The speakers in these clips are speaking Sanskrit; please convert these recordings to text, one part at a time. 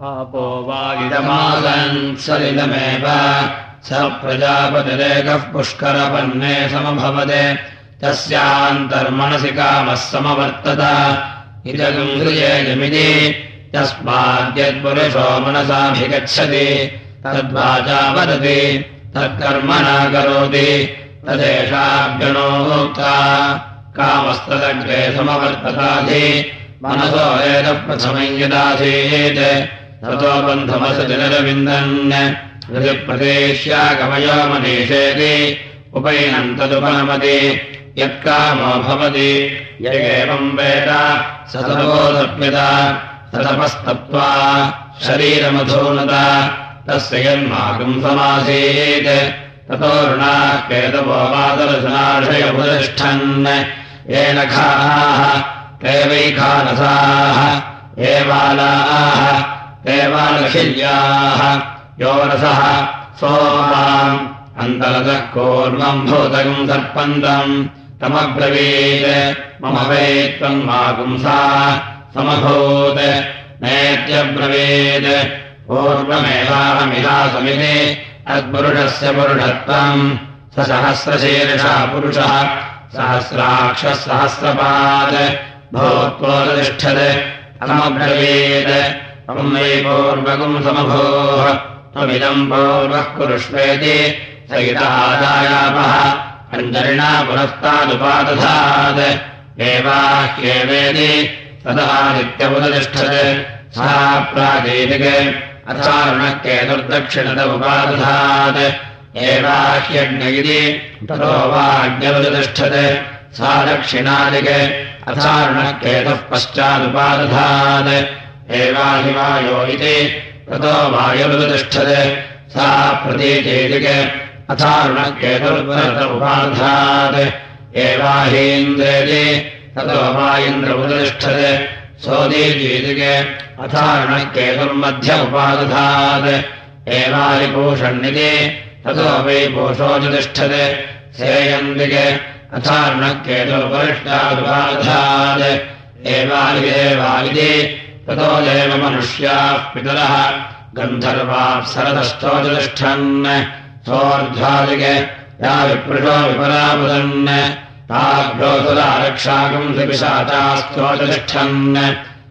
आपो वागिदमागन् सलिलमेव। स प्रजापतिरेकः पुष्करपन्ने समभवदे तस्यान्तर्मनसि कामः समवर्तत। इदगुङ्गृयेयमिति यस्माद्यत्पुरुषो मनसाभिगच्छति। तद्वाचा वदति। तत्कर्म न करोति तदेषाभ्यणोक्ता कामस्तदग्रे समवर्तताधि मनसो एतप्रथमम् यदासीत्। ततो ऋतिप्रदेश्यागमयो मनीषेति उपैनम् तदुपनमति यत्कामो भवति य एवम् वेद स तपोदप्यत ततपस्तप्त्वा शरीरमधूनत तस्य यन्माकम् समासीत् ततो ऋणाः केतवो मातरसनाशयमुतिष्ठन् येन खाः ते वैखानसाः एवालाः एवालखिल्याः यो रसः सोमाम् अन्तरतः कूर्मम् भूतकम् सर्पन्तम् तमब्रवीत्। मम वै त्वम् मापुंसा समभूत्। नेत्यब्रवीत्। पूर्वमेवाहमिहासमिति अद्पुरुषस्य पुरुषत्वम्। स सहस्रशीर्षः पुरुषः। सहस्राक्षः सहस्रपात्। भूत्वोतिष्ठत् तमब्रवीत् वै पूर्वकम् समभोः त्वमिदम् पूर्वः कुरुष्वेति स इतः अन्तरिणा पुरस्तादुपादधात् एवाह्येवेति तदादित्यमुपतिष्ठत् सा प्रागेतिक अथारुणः एवाह्यज्ञ इति ततो वाज्ञमुपतिष्ठत् सा दक्षिणादिक अथारुणः केतुः पश्चादुपादधात् एवाहिवायो इति ततो वायुरुपतिष्ठत् सा प्रतीचेतिक अथारुणः केतुर्वरत उपादधात् एवाहीन्द्रेति ततो वा इन्द्रमुतिष्ठत् सोदीजीतिके अथारुणः केतुर्मध्य उपादधात् एवारिपूषण्यति ततो वै पोषोतिष्ठत् सेयन्दिके अथारुणः एवालिदेवालिति ततो देव मनुष्याः पितरः। गन्धर्वाप्सरतश्चोतिष्ठन् सोऽर्ध्वादिके या विपृशो विपरामुदन् ताभ्योऽसुरारक्षाकम् सुपिशाचास्तोतिष्ठन्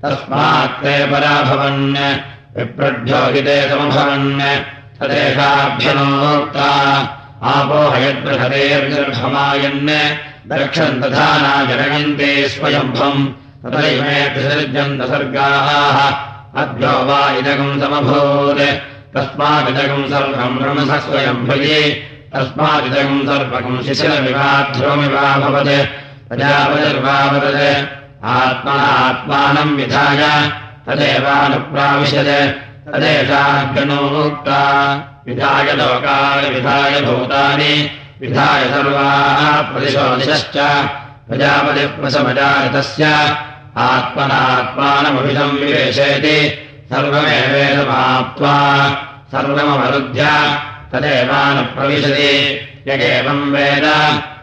तस्मात् ते पराभवन्। विप्रभ्योहिते समभवन्। तदेषाभ्यनोक्ता। आपो दक्षम् तथा न जनयन्ते स्वयम्भम् तथैमे विसर्जन्त सर्गाः अभ्यो वा इदकम् समभूत्। तस्मादिदकम् सर्वम् ब्रह्मसः स्वयम्भये तस्मादिदकम् सर्वकम् शिशिरमिवाध्रुवमिवा भवत्। प्रजापतिर्वावदत्। आत्मनात्मानम् विधाय। तदेवानुप्राविशत्। तदेशाग्नोक्ता विधाय लोकानि विधाय भूतानि। विधाय सर्वाः प्रतिशोदिशश्च। प्रजापतिप्रसमजातस्य आत्मनात्मानमभिधम् विवेशयति। सर्वमेवेदमाप्त्वा सर्वमवरुध्य तदेवानुप्रविशति। यगेवम् वेद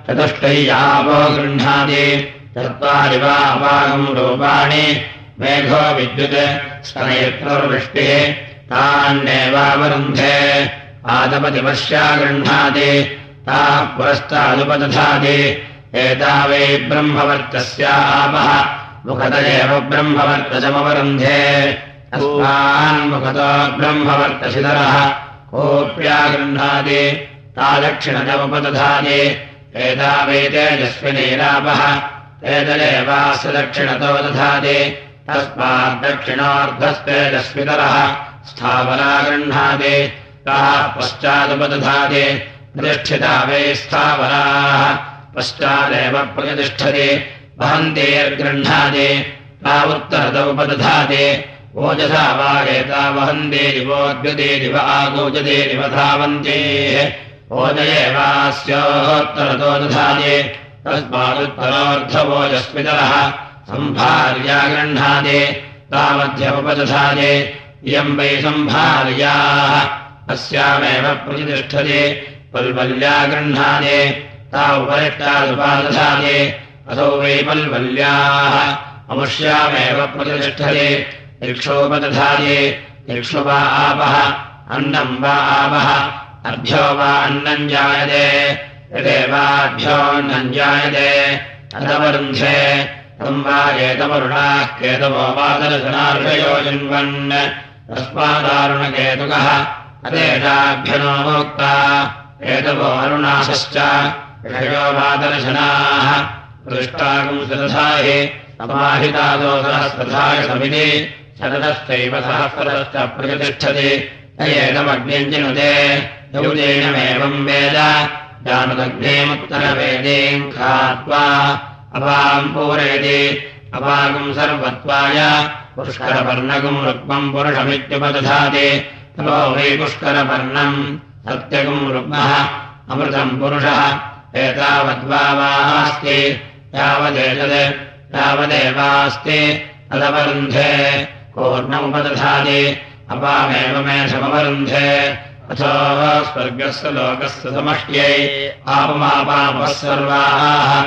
चतुष्टय्यापो गृह्णाति। चत्वारि वा अपागम् रूपाणि। मेघो विद्युत् स्तनयत्रवृष्टिः तान्येवावरुन्धे आदपतिपश्या गृह्णाति। ताः पुरस्तादुपदधाति एता वै ब्रह्मवर्तस्यापः मुखत एव ब्रह्मवर्तजमवरुन्धे अस्मान्मुखतो ब्रह्मवर्तशिधरः कोऽप्या गृह्णाति ता दक्षिणजमुपदधाति एता वै तेजस्विनीरापः। तेजलेवास्य दक्षिणतो दधाति तस्माद्दक्षिणार्धस्तेजस्वितरः। स्थावरा गृह्णाति ताः पश्चादुपदधाति प्रतिष्ठिता वै स्थावराः। पश्चादेव प्रतिष्ठति वहन्तेर्गृह्णाति ता उत्तरतमुपदधाति ओजसा वा एता वहन्तेरिवोद्गतेरिव आगोजतेरिव धावन्तेः। ओजयेवास्योत्तरतो दधाति तस्मादुत्तरोऽर्धवोजस्मितरः सम्भार्या गृह्णाति तामध्यमुपदधाति इयम् वै सम्भार्याः अस्यामेव प्रतिष्ठति। पल्वल्या गृह्णाति ता उपरिष्टादुपादधाति असौ वै पल्वल्याः अमुष्यामेव प्रतिष्ठति। ऋक्षोपदधाति इक्षु वा आपः अन्नम् वा आपः अभ्यो वा अन्नम् जायते। यदेवाभ्योऽन्नम् जायते। अथवरुन्धे तम् वा एतवरुणाः केतवो वादरशनार्षयो जिन्वन्। तस्मादारुणकेतुकः अदेशाभ्यनोक्ता एतवो अरुणाशश्च ऋषयो वादर्शनाः दृष्टागुंसदधाहि समाहितादोसहस्रधाय समिति शरदश्चैव सहस्रदश्च प्रतिष्ठति। एतमग्न्यञ्जिनुदे यौजेनमेवम् वेद। जानदग्नेमुत्तरवेदीम् खात्वा अपाम् पूरयति। अपागुम् सर्वत्वाय पुष्करपर्णगुम् रुक्मम् पुरुषमित्युपदधाति। ततो वै पुष्करपर्णम् सत्यगुम् रुग्मः अमृतम् पुरुषः एतावद्वावास्ति यावदेतत् यावदेवास्ति तदवरुन्धे। पूर्णमुपदधाति। अपामेव मे समवरुन्धे। अथो स्वर्गस्य लोकस्य समष्ट्यै। आपमापापः सर्वाः।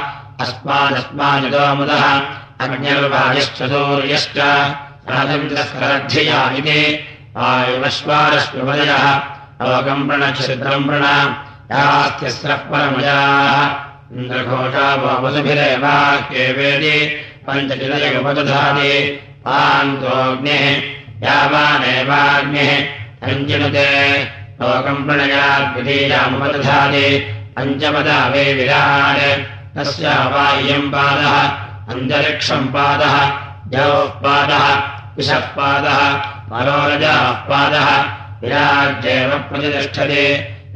अस्मादस्मानिदोमुदः अग्निर्वायुश्च सूर्यश्च। राजन्द्रस्करद्धिया इति वायुवश्वारश्वदयः लोकम् वृण प्रणा। यास्त्यस्रः परमयाः इन्द्रघोषा वसुभिरेवाक्येवेदि पञ्चचिदयगपदधाति पान्तोऽग्निः यावानेवाग्निः अञ्जनुते लोकम् प्रणयाद्वितीयामुपदधाति पञ्चपदा वे विराट्। तस्यावाय्यम् पादः अन्तरिक्षम् पादः जौः पादः विषः पादः मरोरजाः पादः विराज्येव प्रतिष्ठते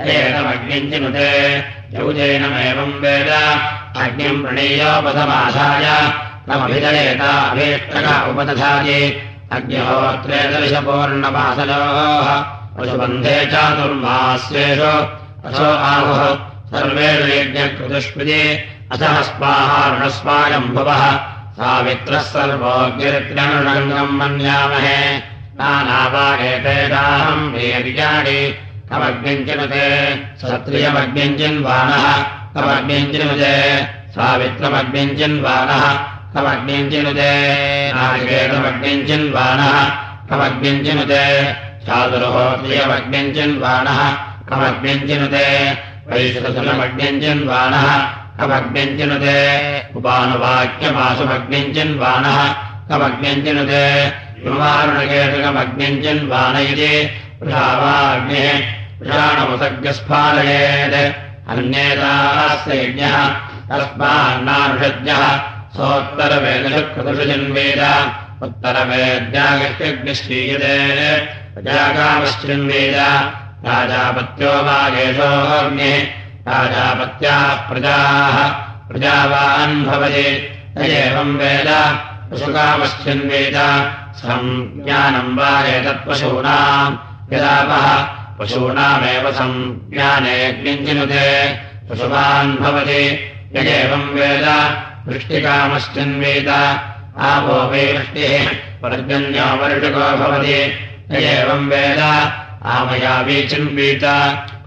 एतमग्निञ्चिनुते यौजेनमेवम् वेद। अग्निम् प्रणीयोपथमाधाय नमभिदयेता अभीष्टका उपदधाति। अग्निहोत्रे दर्शपूर्णपासयोः पशुबन्धे चातुर्मास्येषु। असो आहुः। सर्वेषु यज्ञकृतुष्पदे अथः स्पाहारुणस्वायम्भुवः सावित्रः सर्वोऽग्निरित्यनुषङ्गम् मन्यामहे। नानावागेतेषाहम् वेदिजाडि कमग्निञ्चिनुते सत्रियमग्निञ्चिन्वानः कमग्निञ्चिनुते सावित्रमग्निञ्चिन्वानः। कमग्निञ्चिनुते नारिकेतमग्निञ्चिन्वानः। कमग्निञ्चिनुते चातुर्होत्रियमग्निञ्चिन्वानः। कमग्निञ्चिनुते वैश्वसुलमग्निञ्चिन्वानः कमग्निञ्चिनुते उपानुवाक्यमासुमग्निञ्चिन्वानः। कमग्निञ्चिनुते विमारुणकेतुकमग्निञ्चिन्वान इति वृषाणमुसर्गस्फालयेत् अन्येतास्य यज्ञः तस्मान्नानुषज्ञः सोत्तरवेदशुकृतुषु जन्वेद उत्तरवेद्यागत्यग्निश्चीयते प्रजाकामश्चिन्वेद राजापत्यो वा येषोऽग्निः राजापत्याः प्रजाः। प्रजावान् भवति। न एवम् वेद। पशुकामश्चिन्वेद। सञ्ज्ञानम् वा एतत्पशूनाम् यदापः पशूनामेव सञ्ज्ञाने ज्ञञ्जिनुते पशुमान् भवति। यदेवम् वेद। वृष्टिकामश्चिन्वेद। आपो वै वृष्टिः। पर्जन्यो वर्षको भवति। यदेवम् वेद। आमयावी चिन्वीत।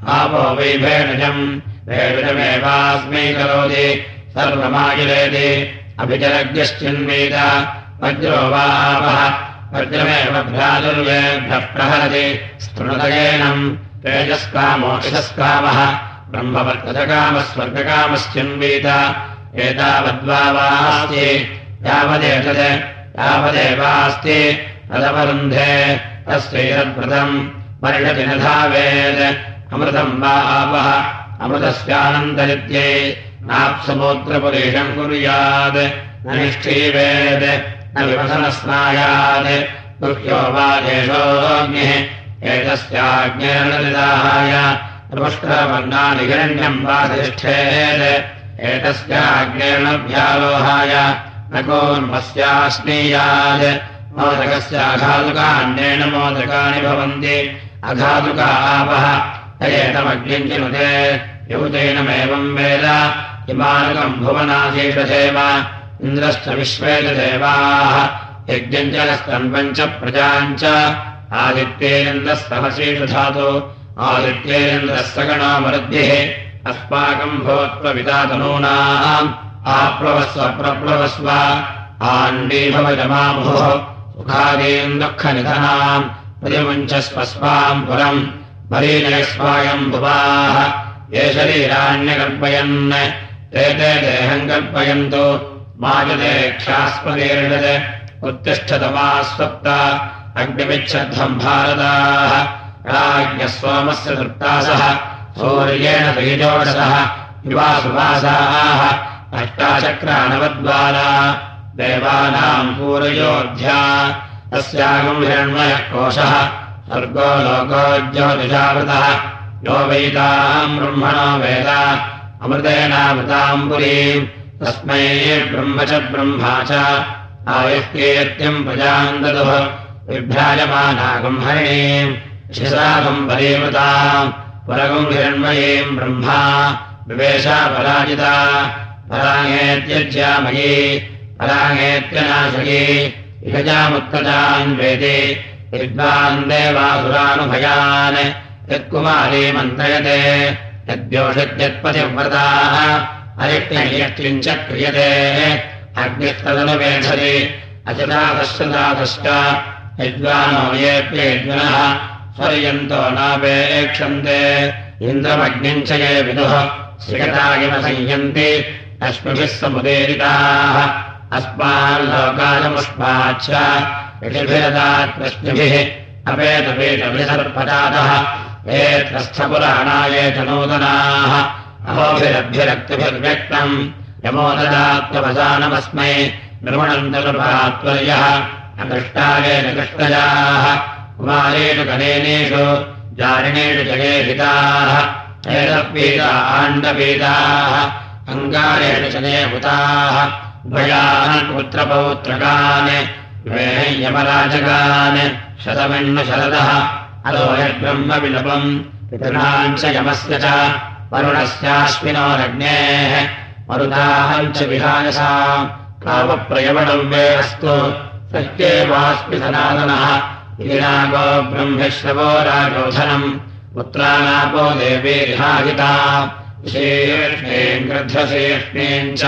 आपो वै भेणजम्। भेणजमेवास्मै करोति। सर्वमायुरेति। अभिजरज्ञश्चिन्वीत वज्रो वा आपः वज्रमेव भ्रातुर्वेभ्यः प्रहरति स्तृणदयेनम् तेजस्कामोक्षस्कामः। ब्रह्मवर्गकामः स्वर्गकामश्चिन्वीत एतावद्वा वास्ति यावदेतत्। यावदेवास्ति। परिषति न धावेत् अमृतम् वा आपः। अमृतस्यानन्तरित्यै नाप्समोत्रपुरेशम् कुर्यात्। न निष्ठीवेत् न दुह्यो वा देशोऽग्निः एतस्याज्ञेर्निदाहाय पुष्करवर्णानि हिरण्यम् वा तिष्ठेत्। एतस्याज्ञेर्णभ्यालोहाय न कोन्मस्याश्नीयात् मोदकस्याघातुकाण्डेन मोदकानि भवन्ति। अघातुका आपः। एतमग्निञ्चिनुते। युतेनमेवम् वेद। इमानुकम् भुवनाशीषसेव इन्द्रश्च विश्वेदेवाः यज्ञञ्जलस्तन्वम् च प्रजाम् च। आदित्येन्द्रः सहशीषधातु आदित्येन्द्रः सगणो मरुद्भिः अस्माकम् भवत्वविदातनूनाम्। आप्लवस्व प्रप्लवस्व आण्डीभवजमाभुः सुखादीम् दुःखनिधनाम्। प्रतिमुञ्चस्वस्वाम् पुरम्। मरीजयस्वायम् भुवाः। ये शरीराण्यकल्पयन्। ते ते देहम् कल्पयन्तु माजदेक्षास्पदीर्षत् उत्तिष्ठतमा स्वप्ता अग्निमिच्छध्वम् भारताः। राज्ञस्वामस्य तृप्तासः सौर्येण त्रीजोषसः युवासुवासाः अष्टाचक्राणवद्वारा। देवानाम् पूरयोध्या। तस्यागम् हिरण्मयः कोशः। स्वर्गो लोको ज्योतिषावृतः। यो वेदाम् ब्रह्मणो वेद। अमृतेनामृताम् पुरीम् तस्मै ब्रह्म च ब्रह्मा च। आयुष्केत्यम् प्रजाम् ददुः। विभ्राजमानागम् हरिणीम् शिशागम् परीमृताम् परगम् हिरण्मयीम् ब्रह्मा। विवेशा पराजिता। पराङ्गेत्यज्यामयी। पराङ्गेत्यनाशयी। इहजामुत्तजान् वेदे। विद्वान् देवासुरानुभयान्। यत्कुमारी मन्त्रयते। यद्योषत्यत्पतिव्रताः अरिक्तयक्तिम् च क्रियते। अग्निस्तदनुवेधति अचदातश्चदातश्च यद्वानो येऽप्येद्विनः स्वर्यन्तो नापेक्षन्ते। इन्द्रमग्निम् च ये विदुः श्रियता इव संयन्ति। अश्मिभिः समुदीरिताः। अस्माल्लोकालमुष्माच्च ऋषिभिरदात्मश्मिभिः अपेतपेतभिसर्पजातः एत्रस्थपुराणाये च नूतनाः अहोभिरभ्यरक्तिभिर्व्यक्तम् यमोददात्मवसानमस्मै निर्मणन्तर्भात्वर्यः अकृष्टायेन कृष्णजाः कुमारेषु कलेनेषु जारिणेषु जगेहिताः एतपीता आण्डपीताः। अङ्गारेण च नेभूताः भयान् पुत्रपौत्रकान्। यमराजकान् शतमिण्ण शरदः। अलो पितॄणाम् च यमस्य च वरुणस्याश्विनोरग्नेः मरुदाहम् च विहायसा कामप्रयवणम् वे अस्तु सत्येवास्मि सनातनः ीनागो ब्रह्मेश्वरो राजोधनम् पुत्रानापो देवीर्हाहिता विशेष्णीम् गृध्रशीर्ष्णीम् च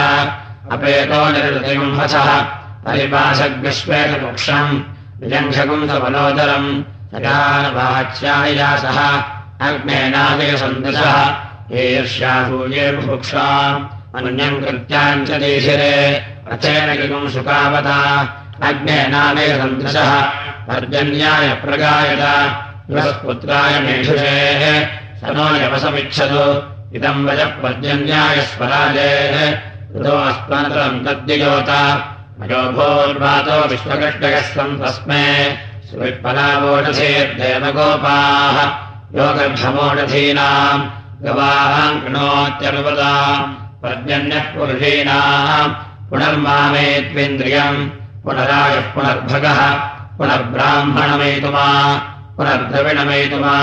अपेतो निर्दतिगुम्भसः परिपाशग्विश्वेतपुक्षम् विजङ्घगुंसबलोदरम् सदानवाच्यायासः अग्नेनादयसन्दसः ईर्ष्यासूये बुभुक्षाम् अन्यम् कृत्याम् च देशिरे रथेन किगुम् सुकावता अग्नेनादयसन्दृशः पर्जन्याय प्रगायत। बृहस्पुत्राय मेषुषेः। स नो यवसमिच्छतु। इदम् वयः पर्जन्याय स्वराजेः। ऋतो अस्मन्तरम् तद्ययोत अयोभोर्वातो विश्वकृष्णयः सन् तस्मे सुवित्पलावोषधेर्देवगोपाः योगर्भमोषधीनाम् गवाहाम् कृणोत्यनुपदाम् पर्जन्यः पुरुषीणाम् पुनर्मामे त्वेन्द्रियम् पुनरायः पुनर्भगः। पुनर्ब्राह्मणमेतुमा। पुनर्द्रविणमेतुमा।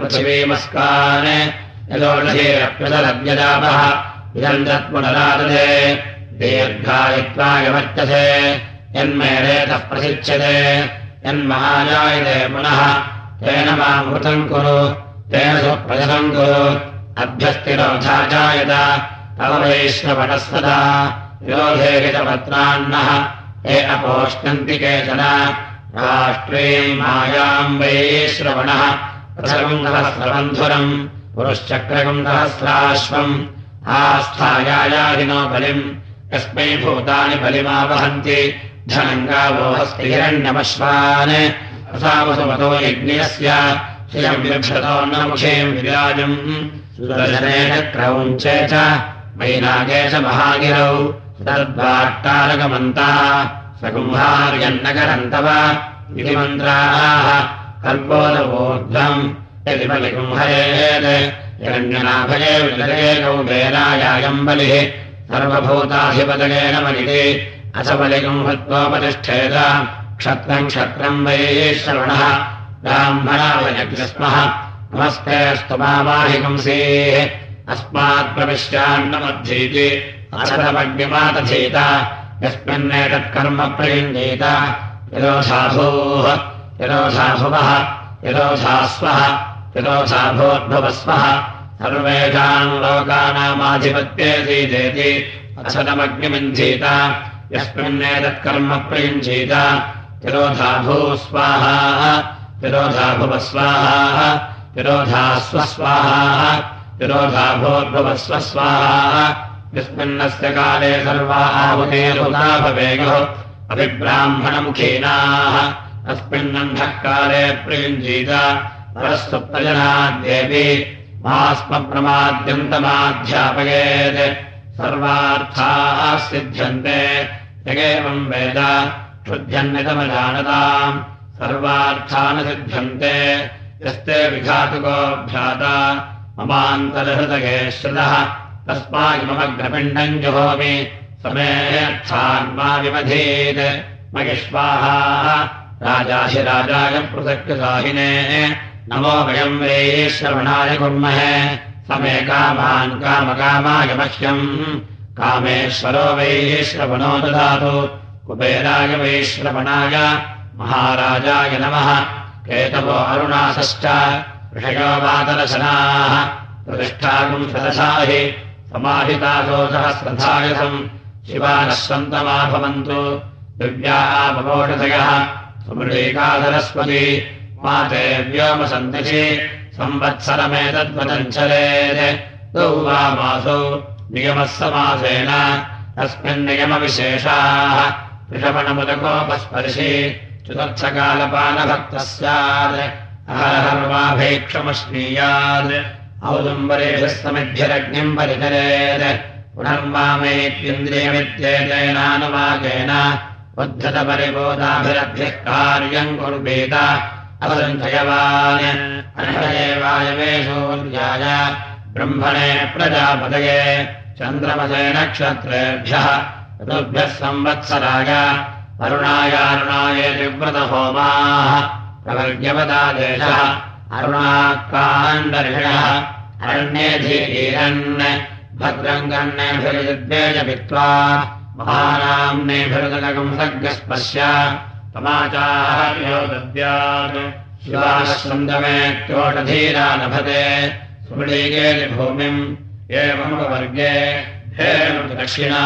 पृथिवीमस्कान् यदोषधेरप्यदलव्यजापः इदम् तत्पुनरादते दीर्घायित्वायवर्त्यसे यन्मेरेतः प्रसिच्यते यन्महाजायते पुनः। तेन मामृतम् कुरु तेन सुप्रजतम् कुरु। अभ्यस्तिरोधा जायत। तव वैश्वपटस्तदा विरोधे हितपत्रान्नः हे अपोष्णन्ति केचन। राष्ट्रीम् मायाम् वै श्रवणः प्रसगुन्दहस्रबन्धुरम् पुरुश्चक्रगुन्दहस्राश्वम् आस्थायायादिनो बलिम्। कस्मै भूतानि बलिमावहन्ति। धनम् गावो हस्ति हिरण्यमश्वान्। असावसुमतो यज्ञस्य विराजम्। सुदर्शनेन क्रौञ्चे च वैनागे च महागिरौ। तद्वाट्टारकमन्ता सकुम्भार्यन्नकरम् तव इति मन्त्राः कल्पोदवोर्ध्वम्। यदि बलिकुम्भयेत् हिरण्यनाभये विलरेकौ वेलायायम् बलिः सर्वभूताधिपतयेन बलिः अथ बलिकुम्भत्वोपतिष्ठेत क्षत्रम् क्षत्रम् वै श्रवणः ब्राह्मणा वयग्रस्मः नमस्तेऽस्तु मावाहिगंसीः अस्मात्प्रविश्यान्नमद्धीति असदमग्निमातधीत यस्मिन्नेतत्कर्म प्रयुञ्जीत। यदोषाभूः। यदोषाभुवः। यदोषास्वः। यदोषाभूद्भुवस्वः सर्वेषाम् लोकानामाधिपत्ये सीदेति असदमग्निमिञ्जीत यस्मिन्नेतत्कर्म प्रयुञ्जीत। यदोषाभूः स्वाहा तिरोधा भुवस्वाहा तिरोधा स्वस्वाहा तिरोधा भोद्भुवस्वस्वाहा यस्मिन्नस्य काले सर्वा भवेयुः अभिब्राह्मणमुखीनाः। अस्मिन्नन्धः काले प्रियुञ्जीत परस्वप्रजनाद्येऽपि मास्मप्रमाद्यन्तमाध्यापयेत् सर्वार्थाः सिद्ध्यन्ते यगेवम् वेद क्षुध्यन्नितमजानताम् सर्वार्थान् सिद्ध्यन्ते यस्ते विघातुको भ्राता ममान्तरहृदये श्रुतः तस्मामग्रपिण्डम् जुहोमि समेऽर्थान् मा विमधीत् महिष्वाहा राजाहि राजाय पृथक्साहिने नमो वयम् वे श्रवणाय कुर्महे समे कामान् कामकामाय मह्यम् कामेश्वरो वैः श्रवणो ददातु कुबेराय वैश्रवणाय महाराजाय नमः। केतवो अरुणासश्च ऋषयो वातरशनाः प्रतिष्ठाकुम् सदशाहि समाहितासो सहस्रथायसम् शिवानः सन्तमा भवन्तु दिव्याः पवोषधयः सुमृळीकाधरस्वती माते व्योमसन्तति संवत्सरमेतद्वदञ्चलेत् द्वौ वा मासौ नियमः समासेन। तस्मिन्नियमविशेषाः ऋषभणमुदकोपस्पर्शि चतुर्थकालपालभक्तः स्यात् अहर्वाभेक्षमश्नीयात् औदुम्बरेभ्यस्तमिभ्यरग्निम् परिचरेत् पुनर्मामेत्येन्द्रियमित्येतेनानुवाकेन उद्धतपरिबोधाभिरभ्यः कार्यम् कुर्वेत अवसञ्चयवान् अनयवायवेशोऽध्याय ब्रह्मणे प्रजापतये। चन्द्रमसे नक्षत्रेभ्यः। ऋतुभ्यः संवत्सराय अरुणायारुणाय निव्रतहोमाः प्रवर्ग्यवदादेशः भद्रम् गण्यभिरुद्वेजपित्वा महानाम्नेभिरुदकम् सर्गस्पश्य तमाचार्यो दद्यात् शिवाश्रन्दमे क्योटधीरा लभते सुमृळीकेति भूमिम् एवमुपवर्गे दक्षिणा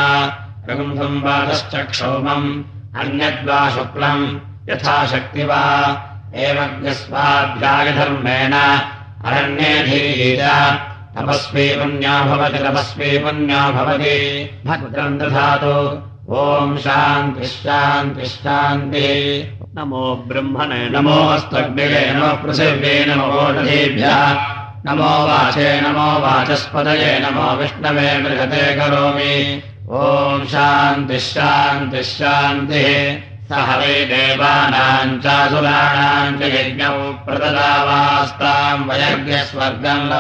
रघुम्भम् वादश्च क्षौमम् अन्यद्वा शुक्लम् यथाशक्ति वा एवज्ञस्वाध्यायधर्मेण अरण्येधीर तपस्वी पुण्या भवति तपस्वी पुण्या भवति। भद्रम् दधातु। ॐ शान्तिश्शान्तिश्शान्तिः नमो ब्रह्मणे नमोऽस्तग्निगे नमः पृथिव्ये नमो ओषधीभ्यः नमो वाचे नमो वाचस्पदये नमो विष्णवे बृहते करोमि ॐ शान्तिः सह वै देवानाम् चासुराणाम् च यज्ञौ प्रददावास्ताम् वयज्ञस्वर्गम्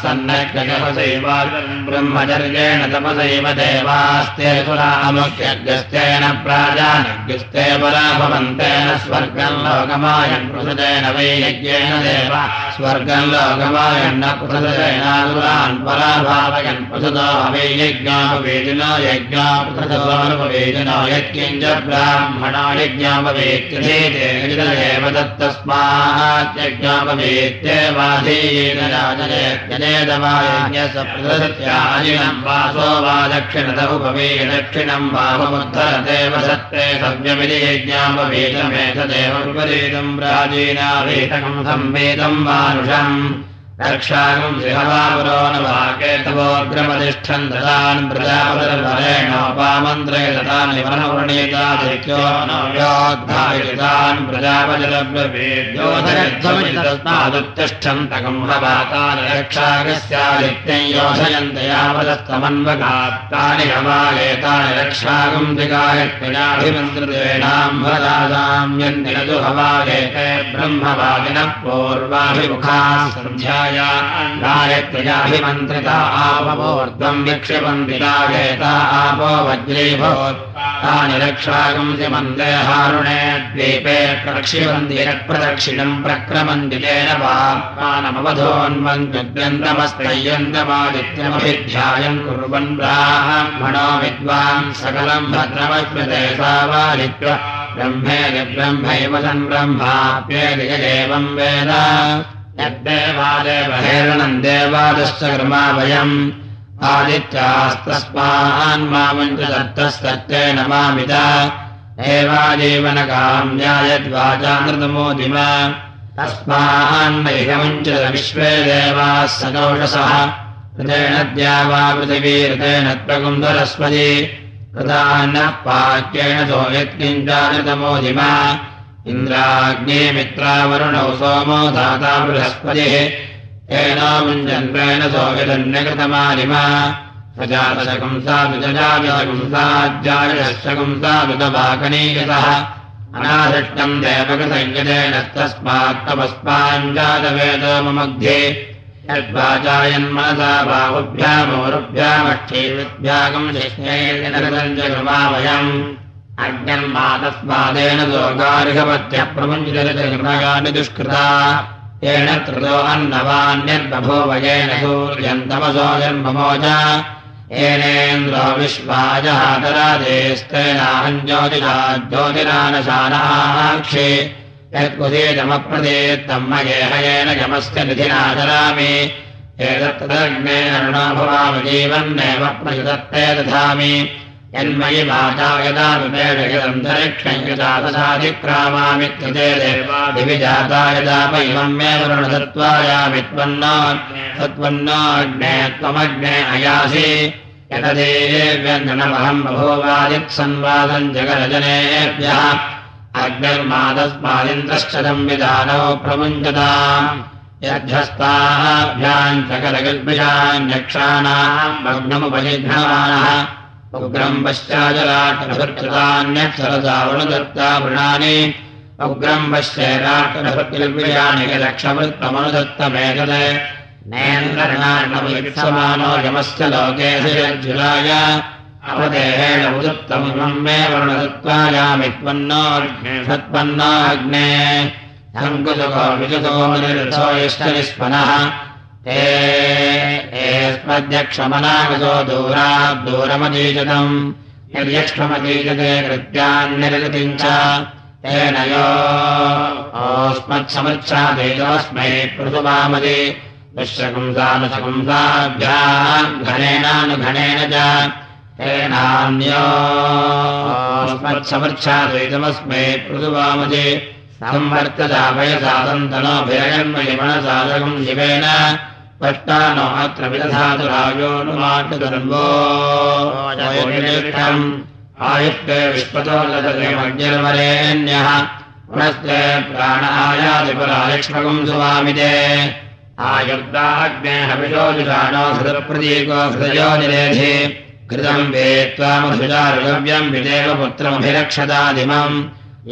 सन्नग्नजपसैव ब्रह्मचर्येण तपसैव देवास्ते प्राजानज्ञस्ते परा भवन्तेन स्वर्गम् लोकमायन् पृथुतेन वै यज्ञेन देव स्वर्गम् लोकमायन्न पृथुतेनासुरान् परा भावयन् पृथुतो वै यज्ञापवेदिनो यज्ञापवेदिनो यत्किञ्च ब्राह्मणा यज्ञापवेत्येव दत्तस्मात् यज्ञापवेत्येवाधीन राजनेदवायज्ञसप्रदत्याजिनम् वासो वा दक्षिणत उपवे दक्षिणम् वाममुद्धरदेव सत्ते सव्यमिति यज्ञापवेदमेतदेव विपरीतम् प्राचीनावेतकम् संवेदम् मानुषम् रक्षाकम् सिंहवापुरो न वाकेतवोऽग्रमतिष्ठन् ददान् नव्योद्धायितान् हवायेतानि रक्षाकम् दिगायत्प्रजाभिमन्त्रितेनाम् भराजाम् यन्निरतु हवायेते ब्रह्मवादिनः पूर्वाभिमुखाः सन्ध्या गायत्र्याभिमन्त्रिता आपवोर्ध्वम् विक्षिपन्दिता गेता आपो वज्रीभवत् तानि मन्दे हारुणे द्वीपे प्रक्रमन्ति तेन वानमवधोन्वन्त्यन्तमस्तय्यन्तमादित्यमभिध्यायम् कुर्वन् ब्राह्मणो विद्वान् सकलम् भद्रमश्रुते सावादित्य ब्रह्मेति ब्रह्मैव सन् ब्रह्माप्येति यदेवम् वेद। यद्देवादेवहेरणम् देवादश्च कर्मा वयम्। आदित्यास्तस्मान्मामञ्च दत्तस्तत्तेन मामिता एवाजीवनकाम्यायद्वाचानृतमोदिम तस्मान्नैहमञ्च विश्वे देवाः सदोषसः ऋतेन द्यावा पृथिवी ऋतेन त्वकुन्दरस्पति कृतान्नः पाक्येण सो यत्किञ्चानृतमोदिमा इन्द्राग्नेमित्रावरुणौ सोमो धाता बृहस्पतिः। एनामुञ्जन्त्रेण सोऽविदन्यकृतमालिमा सजातशकम् साधुजजातशकम् साज्जायशकम् साधुतवाकनीयतः अनादृष्टम् देवकृतञ्जतेन तस्मात् तपस्माञ्जातवेदो ममध्ये यद्वाचायन्मनसा बाहुभ्यामोरुभ्यामक्षीभ्यागम् शिष्यैर्जनकृतञ्जकृमावयम् अग्निर्मातस्मादेन लोकार्हवत्यः प्रमुञ्जरजगानि दुष्कृता येन त्रितो अन्नवान्यर्बभूव येन सूर्यन्तमसो जन्ममोच येनेन्द्रो विश्वाजहातरादेस्तेनाहम् ज्योतिषा ज्योतिरानशानाक्षे यत्कुदीतमप्रदेत्तम् मगेहयेन यमस्य निधिनाचरामि एतत्तदग्ने अरुणो भवामि जीवन्नेव प्रयुदत्ते दधामि यन्मयि माता यदा विपेडयदन्तरिक्षङ्कृतादसाधिक्रामामि कृते देवाभिजाता यदा मयिममेव ऋणदत्त्वायामि त्वन्नो त्वन्नोऽग्ने त्वमग्ने अयासि यतदेव्यङ्गणमहम् बभूवादित्संवादम् जगरजनेभ्यः अग्निर्मातस्मादिन्द्रश्चदम् विधानौ प्रमुञ्चता यद्धस्ताभ्याम् चकरगर्भिषाम् यक्षाणाम् भग्नमुपजिघ्नमानः उग्रम् पश्चाजलाटभृतान्यक्षरसावनुदत्ता वृणानि। उग्रम् पश्चैराटभृतिर्विषाणि लक्षवृत्तमनुदत्तमेतत् नेन्द्रणार्णवयुत्समानो यमस्य लोके जुलाय अवदेहेण उदत्तमिमम् मे वर्णदत्त्वायामि त्वन्नोऽग्ने सत्पन्नाग्ने सङ्कुचको विजुतो निरथो यश्चनिस्पनः ते एस्मद्यक्षमनागतो दूरात् दूरमतीजतम्। यद्यक्ष्मतीजते कृत्यान्निर्गतिम् च। तेन योस्मत्समृच्छादेजोऽस्मै पृथुवामदि। विश्वकुंसानुशकुंसाभ्याम् घनेनानुघनेन च तेनान्योस्मत्समृच्छाद्वैतमस्मै पृथुवामदे। संवर्तदा वयसादन्तनोभिरयन्मयमनसाधकम् शिवेन पष्टानो अत्र विदधातु राजोऽनुमाटगर्वो आयुक्ते विश्वतो लतमज्ञर्वरेण्यः पुनस्ते प्राण आयादिपरालक्ष्मकम् सुवामिते आयुक्ताग्ने हविषोजुषाणो हृदप्रतीको हृदयो निरेधि। घृतम् वेत्त्वामधुजारुगव्यम् विदेव पुत्रमभिरक्षतादिमम्।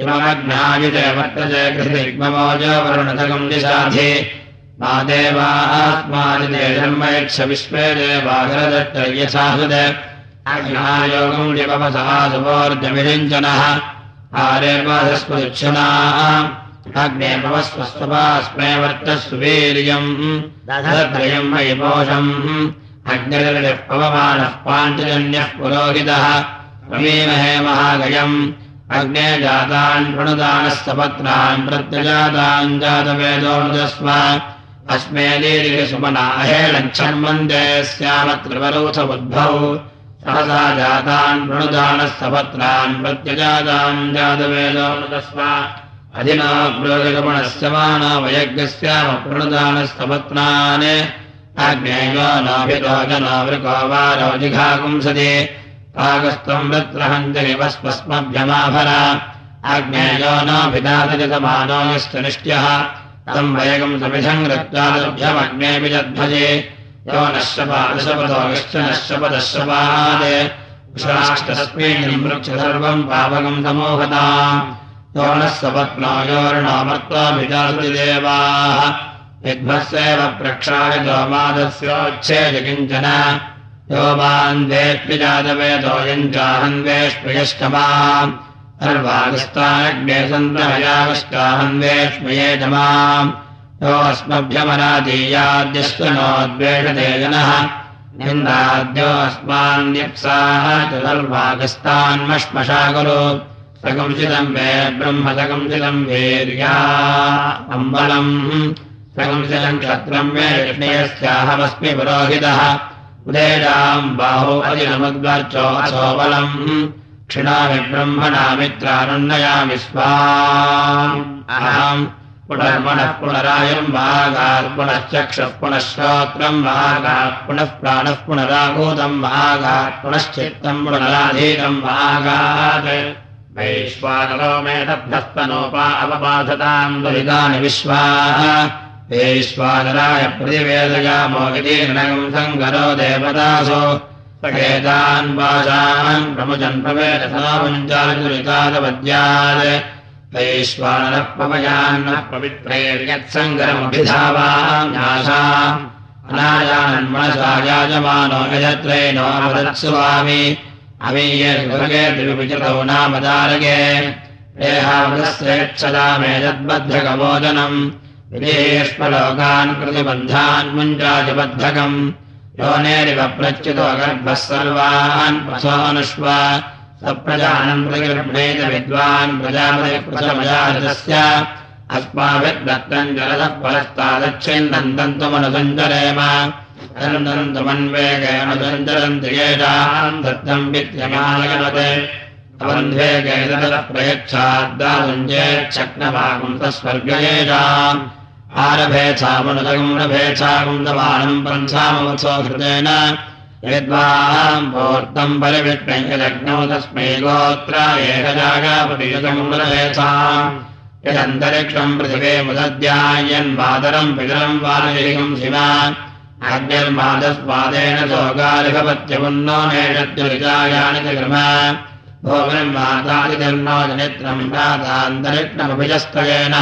इममग्नायुते वर्तते घृतिग्ममोजो वरुणधकम् दिशाधि मा देवात्मादिते जन्मयक्ष विश्वे देवाग्रदट्टर्यसाहृद अग्नायोगम् लिपवसः सुवोर्जविरिञ्जनः आरेर्वाधस्वदुच्छना अग्ने भवस्वस्वस्मै वर्तस्व वीर्यम्। दधत्रयम् मयि पोषम् अग्निर्निः पवमानः पाञ्चजन्यः पुरोहितः प्रमीमहे महागयम्। अग्ने जातान् प्रणुदानः सपत्नान् प्रत्यजातान् अस्मे लीलिसुमनाहेणच्छन्वन्दे स्यामत्रिवरोथबुद्धौ सहसा जातान् प्रणुदानः सपत्नान् प्रत्यजातान् जातवेदोऽनुदस्व अधिना प्रोगमणस्य माना वयज्ञस्याम प्रणुदानस्तपत्नान् आज्ञेयो नाभिरोजनावृको वा रोजिघाकुंसति कागस्त्वम् वृत्रहञ्जनिवस्वस्मभ्यमाभर आज्ञेयो यश्च निष्ट्यः तम् वयगम् समिधम् कृत्वादभ्यमग्नेऽपि जध्वजे यो नश्यपादशपदो यश्च वृक्ष सर्वम् पावकम् समोहताम् यो नः सपत्नायोर्णामर्त्वाभिजाति देवाः विद्भस्यैव प्रक्षाय दोमादस्योच्छेद किञ्चन यो मान्वेष्मि जातवेदोऽयम् चाहन्वेष्मयश्च माम् सर्वागस्तानग्ने सन्तमयागश्चाहन्वेष्मये च माम्। यो अस्मभ्यमनादीयाद्यश्च नोद्वेषते जनः। निन्दाद्यो अस्मान्यप्साः च सर्वागस्तान्मश्मशाकुरु सकंसितम् वे ब्रह्म सकंसितम् वीर्या अम्बलम्। सकंसितम् क्षत्रम् मे विष्णयस्याहमस्मि पुरोहितः। उदेजाम् बाहो अजिनमुद्वर्चो असोबलम् क्षिणामि ब्रह्मणा मित्रानुन्नयामि स्वा। पुनर्मणः पुनरायम् महागात् पुनश्चक्षः पुनः श्रोत्रम् महागात् पुनः प्राणः पुनराभूतम् महागात् पुनश्चित्तम् पुनराधीनम् महागात्। वैश्वानरो मेधभ्यस्तनोपा अवबाधताम् दुरितानि विश्वाः। वैश्वानराय प्रतिवेदयामो विदीर्णकम् सङ्गरो देवदासो पवयान्नः पवित्रैर्यत्सङ्गरमभिधावान्यासा अनायान्मनसा याजमानो नामदारगे देहामृतस्येच्छदा मे यद्बद्धकमोदनम् विदेष्मलोकान् प्रतिबन्धान् मुञ्जाजबद्धकम् योनेरिव प्रच्युतो गर्भः सर्वान् पशोऽनुष्व सप्रजानम् विद्वान् अस्माभिर्दत्तम् जलदः परस्तादच्छिन्दन्तम् त्वमनुसञ्चरेम तमन्वेगेणुसञ्चरन्ति येषाम् दत्तम् विद्यमानगणते अवन्ध्वेगेतः प्रयच्छाद्दासञ्चेच्छक्नभागम् तस्वर्गयेषाम् आरभेच्छामनुदगम् रभेच्छागम् दमानम् पन्थामवत्सो हृतेन यद्वाम् पूर्तम् परिविष्णयलग्नौ तस्मै गोत्र एकजागापतियुगम् यदन्तरिक्षम् पृथिवे मुदद्यायन्मातरम् पितरम् वानजिकम् शिवा अग्निर्मादस्वादेन सोगालिभपत्यमुन्नो नेषत्युरिजायानि च क्रम भोगम् मातादिकर्णो जनित्रम् प्रातान्तरिक्षमभिजस्तयेन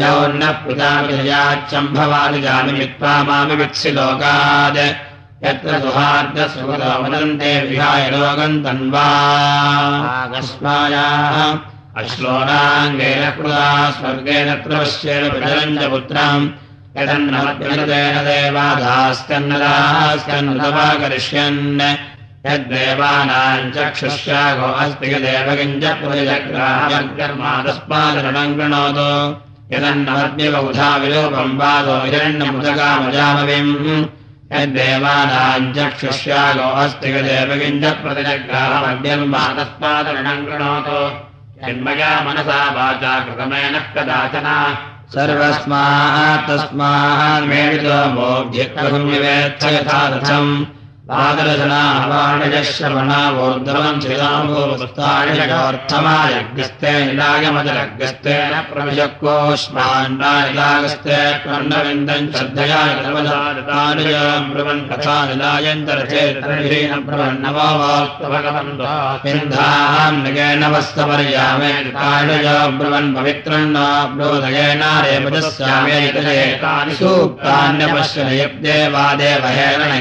यौर्नः पिता विजयाच्चम्भवानि जामि मित्वा मामि वित्सि लोकात् यत्र विहाय लोकम् तन्वास्मायाः अश्लोनाङ्गेन कृता स्वर्गेण त्रवश्येन पितरम् च पुत्राम्। यदन्नमत्यनुतेन देवादास्कन्नदास्कन्नदवा करिष्यन् यद्देवानाम् चक्षुष्यागो अस्ति कृणोतु यदन्नमद्यबुधा विलोपम् वादो हिरण्यमुदकामजामविम् यद्देवानाञ्चक्षुष्यागो अस्ति गदेवगिञ्जप्रतिजग्राहमद्यन्मातस्मादरणम् कृणोतु यन्मया मनसा वाचा कृतमेन कदाचन। तस्मात् यथा रथम् पादरशनावाणयश्रवणावोर्धवञ्चिदाम्भोस्तार्थमायग्रस्ते निलागमजलग्रस्तेन प्रविशक्कोष्माण्डानिलागस्ते कर्णविन्दम् श्रद्धया ब्रुवन् कथा निलायन्तरचेतर्हीन ब्रुवन्नवोस्तभगवन्विन्धाम् नगेन वस्तपर्यामे काणय ब्रुवन् पवित्रम् न ब्रोधयेन रेपजस्यामे सूक्तान्यपश्य यद्देवादेवहेरण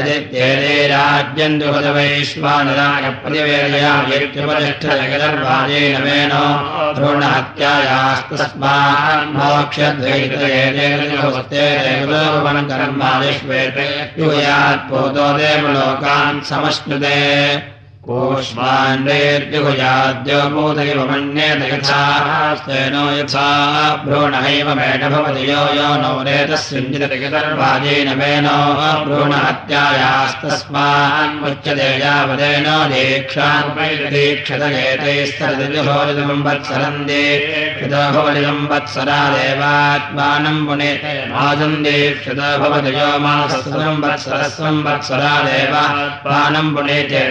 यददेव राज्यन्दुपदवैश्वानराय प्रतिवेदयापरिष्ठजगदर्वाजेन मेनो भ्रूणहत्यायास्तस्मान् मोक्षद्वैतयेतेर्मादिष्वेते यूयात् पोतो देवलोकान् समश्नुते कोष्माण्डेर्जुहुयाद्योबोधैव मन्येत यथास्तेनो यथा भ्रूणहैव मेढ भवति यो यो नो रेतस्यञ्जितर्वाजेन मेनो भ्रूणहत्यायास्तस्मान्मुच्यते यावदेनो दीक्षादीक्षतगेतैस्तरदिजुहोरिदम् वत्सरम् दीक्षितो भवदिदम् वत्सरा देवात्मानम् पुनेते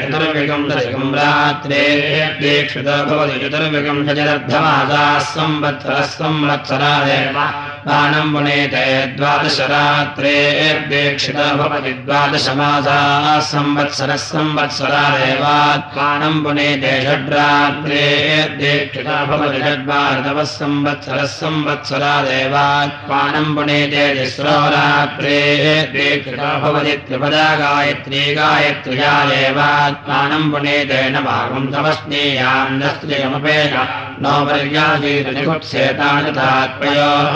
चतुर्विगम् दशकम् रात्रे दीक्षितो भवति चतुर्विगम् शजरर्धमासाः संवत्सरः संवत्सरादेव पानम् पुनेते द्वादशरात्रे भवति द्वादशमासाः संवत्सरः संवत्सरादेवात् पानम् पुनेते दीक्षितो भवति षड्वार्धवः संवत्सरः संवत्सरादेवात् पानम् पुनेते दीक्षितो भवति त्रिपदा गायत्री गायत्र्या एवात् पानम् पुनेतेन भागम् समस्नेयान्नस्त्रियमपेन नो पर्यासीतनिकुत्सेतानि तात्मयोः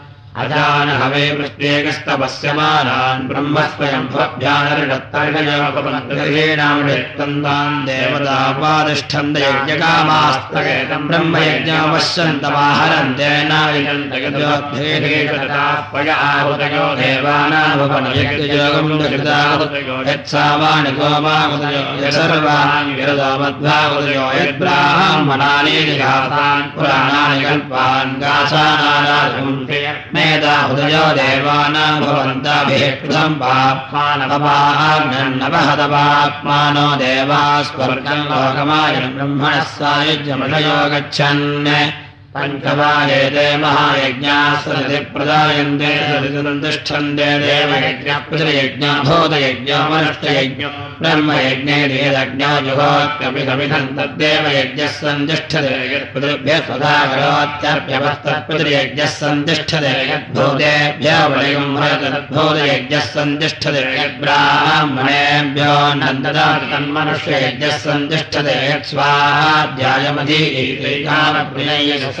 अजानहवे देवतापादिष्ठन्त यज्ञकामास्तकेतम् ब्रह्मयज्ञावश्यन्तमाहरन्तेनायो देवानामुपनयज्ञयोगम् यत्सावानि गोमामुदयो सर्वाणि विरदोमध्वामुदयो यद्ब्राह्मणानि पुराणानि कल्पान् गासानाराजम् भवन्ताभिः कृतम् पाप्मानवहतपाप्मानो देवा स्वर्गम् लोकमायम् ब्रह्मणः सायुज्यमषयो गच्छन् पञ्चवायेते महायज्ञाः सति प्रदायन्ते तिष्ठन्ते देवयज्ञप्रतियज्ञाभूतयज्ञमनुष्ठयज्ञ ब्रह्मयज्ञे देदज्ञो जुहोत्यपिधमिधम् तद्देवयज्ञः सन्तिष्ठते यत्पितृभ्यः स्वधा करोत्यर्प्यवस्तत्पितृयज्ञः सन्तिष्ठते यद्भूतेभ्यो वलयम् तद्भूतयज्ञः सन्तिष्ठते यद्ब्राह्मणेभ्यो नन्ददाति तन्मनुष्ययज्ञः सन्तिष्ठते यत्स्वाध्यायमधीयैकामप्रियः ब्रह्मयज्ञः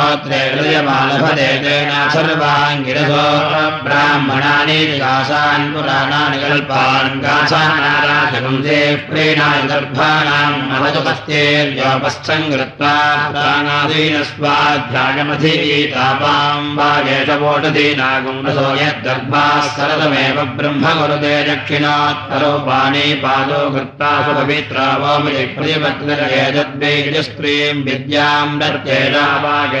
श्रोत्रे हृदयमालभदेतेन सर्वाङ्गिरसो ब्राह्मणानि गासान् पुराणानि कल्पान् गासानाराजकम् ते प्रेणानि दर्भाणाम् महजुपस्तेर्योपस्थम् कृत्वा प्राणादीन स्वाध्यायमधीतापाम् वागेशवोटदीनागुम्रसो यद्दर्भाः सरदमेव ब्रह्म गुरुते दक्षिणोत्तरो पाणी पादो प्रतिपत्रेजद्वैजस्त्रीम् विद्याम् दत्तेजा परमक्षरमृजो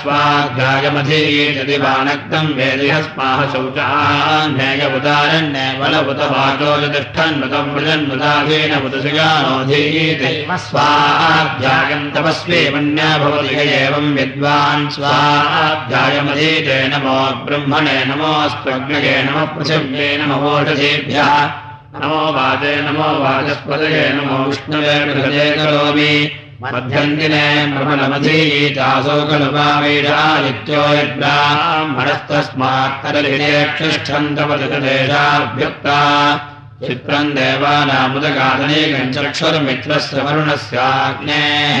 स्वाध्यायमधीयति बाणक्तम् वेदिहस्माः शौचान्येयमुदारण्ये बलवुत वाचोजतिष्ठन्नुतम् मृजन्नुदाधीन मुदसुगानोधीयते स्वाध्यायम् तपस्वी मन्या भवति एवम् विद्वान्। स्वाध्यायमधीते नमो ब्रह्मणे नमोऽस्त्वग्नये नमः पृथिव्ये नमोषधेभ्यः नमो वाजे नमो वाचस्पदये नमो विष्णवे बृहदे करोमि। मध्यन्दिने प्रबलमधीतासोकलुपावीडादित्यो यद्ब्राह्मणस्तस्मात्तरलिनेक्षिष्ठन्तपदेशाभ्युक्ता चित्रम् देवानामुदगादनेकम् चक्षुर्मित्रस्य वरुणस्याग्नेः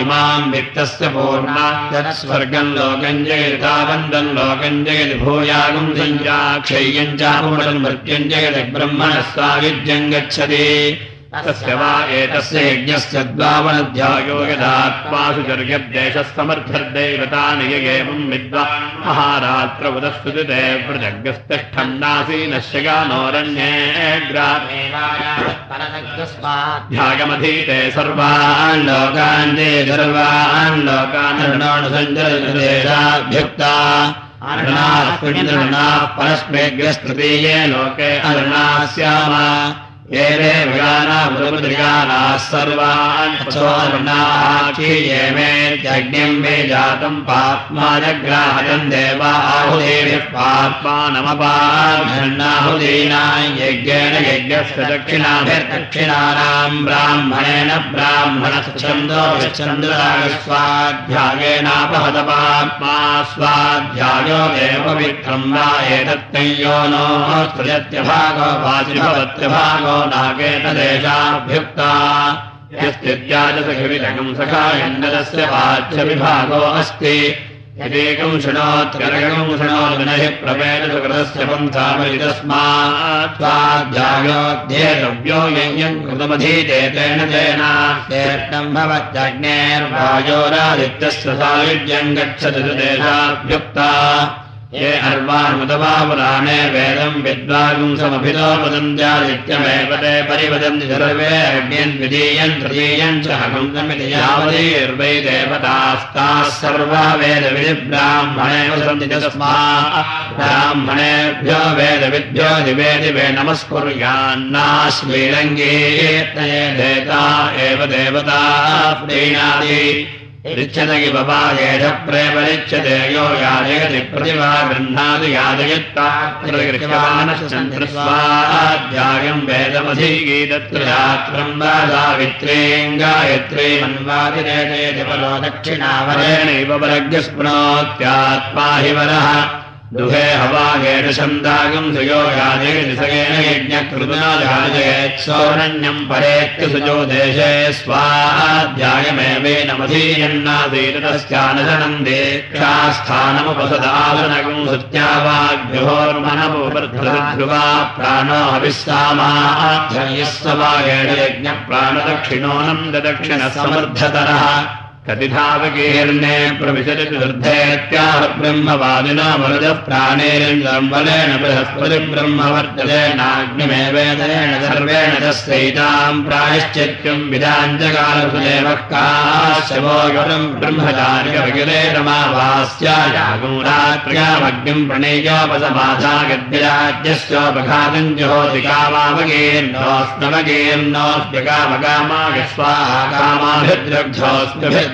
इमाम् वित्तस्य पूर्णा स्वर्गम् लोकम् जयति तावन्दम् लोकम् जयति भूयागम् सञ्जाक्षय्यम् चापुमृतम् मृत्युम् जयति ब्रह्मणः सायुज्यम् गच्छति तस्य वा एतस्य यज्ञस्य द्वावनध्यायो यदात्मासु जर्गद्देशः समर्थर्दैवतानि एवम् विद्वान् महारात्र उदस्तुते पृथग्गस्तिष्ठन्नासीनस्य गानोरण्ये ध्यागमधीते सर्वान् लोकान् ते सर्वान् लोकान् परस्मेग्रस्तृतीये लोके अरुणा एते विगानामृतपुत्रिकाणाः सर्वान्नाक्षीये मेत्यग्निम् मे जातम् पाप्मानग्राहयम् देवा आहुदेभिः पाप्मानमपाघन्नाहुदीनायज्ञेन यज्ञस्य दक्षिणाभिर्दक्षिणानाम् ब्राह्मणेन ब्राह्मणश्चन्द्रागस्वाध्यायेनापहतपाप्मा स्वाध्यायो एतत्तयो नो सृजत्यभागो वाचिभवत्यभागो वाच्यविभागो अस्ति। यदेकम् शृणोत्यर्गम् शृणोति न हि प्रवेद सुकृतस्य पन्थामयितस्मात् स्वाध्यायोऽध्येतव्यो यज्ञम् कृतमधीते तेन भवत्यग्नेर्वायोरादित्यस्य सायुज्यम् गच्छति देशाभ्युक्ता ये अर्वानुदवापुराणे वेदम् विद्वागुंसमभितो वदन्त्यादित्यमेव ते परिवदन्ति सर्वे अग्न्यन् द्वितीयम् तृतीयम् च हगुंसमिति यावतीर्वै देवतास्ताः सर्वा वेदविधिब्राह्मणे तस्मात् ब्राह्मणेभ्यो वेदविद्भ्यो दिवे दिवे नमस्कुर्यान्नाश्मीरङ्गीर्तये देता एव देवता प्रीणाति ऋच्छत इव वा येष प्रेमरिच्छते यो याजयति प्रतिभा गृह्णाति याजयत्ताध्यायम् वेदमधीगीतत्रयात्रम् वा सावित्रीम् गायत्री मन्वादिरेते परो दक्षिणावरेणैव परज्ञस्पृणोत्यात्मा हि वरः दुहे हवागेण छन्दागम् सुयो याजयति सगेन यज्ञकृतना याजयेत् सौरण्यम् परेत्य सुजो देशे स्वाध्यायमेवेनमधीयन्नादीरतस्यानशनम् दीक्षास्थानमुपसदासनगम् सत्यावाग्भ्योर्मनमुपध्रुवा प्राणो हविस्सामाध्ययस्ववागेण यज्ञप्राणदक्षिणोऽनम् ददक्षिणः समर्थतरः कतिधावकीर्णे प्रविशति ब्रह्मवादिना बलेन बृहस्पति ब्रह्म वर्ततेनाग्निमेवेदनेन सर्वेण तस्यैताम् प्रायश्चित्यम् विदाञ्चकालसुदेवः काशवोगरम् ब्रह्मचार्यवगिरे रमावास्यायागम् रात्र्यामग्निम् प्रणेयोपसमाधा गद्विराज्यस्योपघातम् जुहोति कामावगीर्णोऽस्मवगीर्णोऽस्म्यकामकामाय स्वाहा कामाभिद्रग्धोऽस्म्यभिद्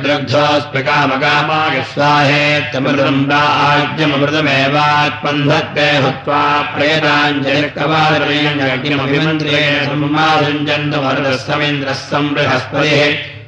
राज्यमृतमेवात्पन्धत्ते हुत्वा प्रेताञ्जलिकवादमभिमन्त्रेण सम्मासञ्जन्तमरुतस्तमिन्द्रः सम्बृहस्पतिः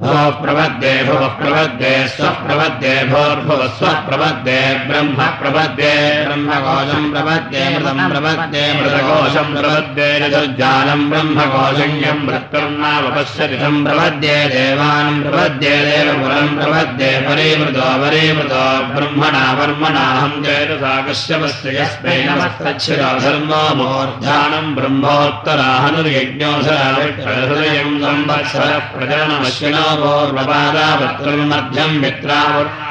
भो प्रपद्ये भुवः प्रपद्ये स्वप्रपद्ये भोर्भुवः स्वप्रपद्ये ब्रह्म प्रपद्ये ब्रह्मकोशम् प्रपद्ये मृतम् ब्रह्मकोशम् मृत्युर्नावपश्यति तम् प्रपद्ये देवानम् प्रपद्ये देवपुरम् प्रपद्ये परीमृतो परीमृतो ब्रह्मणा वर्मणाहम् चेतसा कश्यपस्य यस्मै नमस्तच्छिरो धर्मो मूर्धानम् ब्रह्मोत्तराहनुर्यज्ञोऽधराहृदयम् संवत्सरः प्रजनमश्विनो पूर्वपादावत्रन्मध्यम्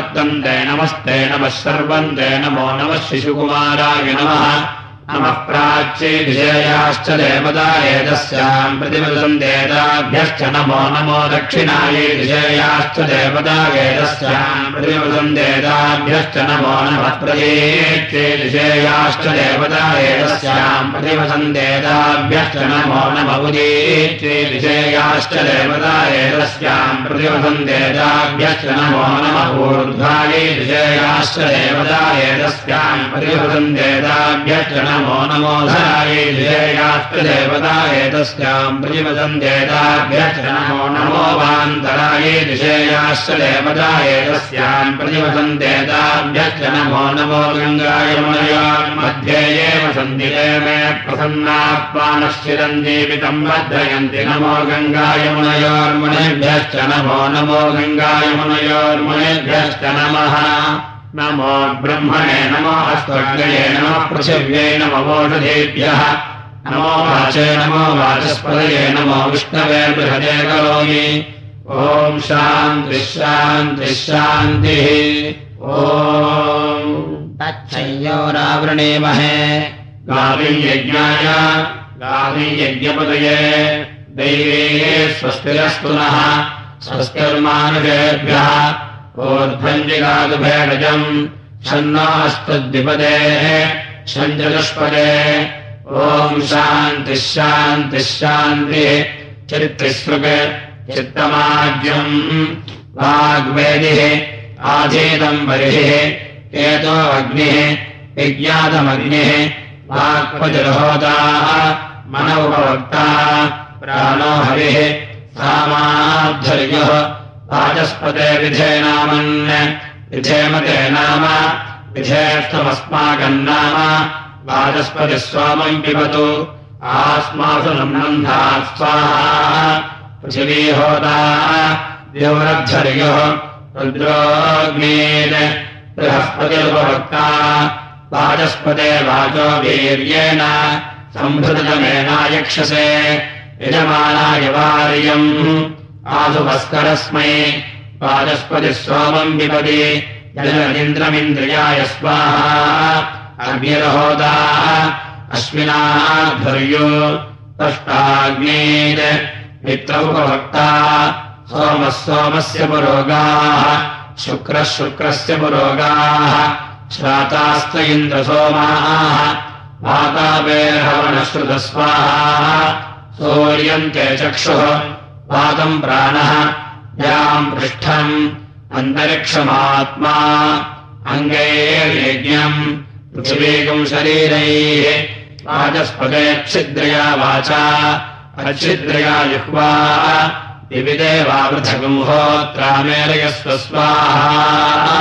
भूतान्युपर्यावर्तन्ते नमस्ते नमः सर्वम् ते नमो नमः शिशुकुमाराय नमः नमः प्राच्ये विजयाश्च देवता एतस्याम् प्रतिपदम् देताभ्यश्च नमो नमो दक्षिणायै विजयाश्च देवता एतस्याम् प्रतिपदम् देताभ्यश्च नमो नमः प्रदेत्ये विजयाश्च देवता देताभ्यश्च नमो नम उदेत्ये विजयाश्च देवता एतस्याम् प्रतिपदम् देताभ्यश्च नमो नमः ऊर्ध्वायै विजयाश्च देवता एतस्याम् प्रतिपदम् देताभ्यश्च नमो नमो नमो धरायै ध्येयाश्च देवता एतस्याम् प्रतिपदम् देताभ्यश्च नमो नमो वान्तरायै दिशेयाश्च देवता एतस्याम् प्रतिपदम् देताभ्यश्च नमो नमो गङ्गायमुनयोर्मध्ये एव सन्ति मे प्रसन्नात्मानश्चिरम् जीवितम् वर्धयन्ति नमो गङ्गायमुनयोर्मुनेभ्यश्च नमो नमो गङ्गायमुनयोर्मुनेभ्यश्च नमः नमो ब्रह्मणे नमो स्वर्गये नमः पृथिव्यै नमवोषधेभ्यः नमो वाचे नमो वाचस्पदये नमो विष्णवे बृहदे करोमि। ॐ शान्तिः शान्तिः शान्तिः। ॐ तच्छय्योरावृणीमहे गावियज्ञाय गावियज्ञपदये दैवे स्वस्तिरस्तु नः। स्वस्तिर्मानुषेभ्यः ऊर्ध्वञ्जिगादुभेडजम् षण्णास्तद्विपदेः षञ्चतुष्पदे ॐ शान्तिः शान्तिः शान्तिः। चित्तमाज्यम् वाग्वेदिः आधीतम् बर्हिः एतो अग्निः विज्ञातमग्निः। वाक्पतिर्होताः मन उपवक्ता प्राणो हरिः सामाद्धर्युः वाचस्पते विधेनामन् विधेमते नाम। विधेष्टमस्माकम् नाम। वाचस्पतिः स्वामम् पिबतु। आस्मासु नम्नन्धात् स्वाहा। पृथिवीहोता। द्यौरद्धर्युः रुद्रोग्नेत् बृहस्पतिरुपभक्ता वाचस्पते वाचो वीर्येण। सम्भृतमेनायक्षसे यजमानाय वार्यम् आसुभस्करस्मै वाचस्पतिः सोमम् विपदि जलनिन्द्रमिन्द्रियाय स्वाहा अग्निरहोदा अश्विनाध्वर्यो तष्टाग्नेत् मित्रमुपभक्ता सोमः सोमस्य पुरोगाः शुक्रः शुक्रस्य पुरोगाः श्रातास्त इन्द्रसोमाः वातापेहवनश्रुतस्वाहा सूर्यम् ते चक्षुः पादम् प्राणः याम् पृष्ठम् अन्तरिक्षमात्मा अङ्गैर्यज्ञम् पृथिवीकम् शरीरैः वाचस्पदे छिद्रया वाचा अच्छिद्रया जिह्वा दिविदेवावृथगुम् होत्रामेलयस्व स्वाहा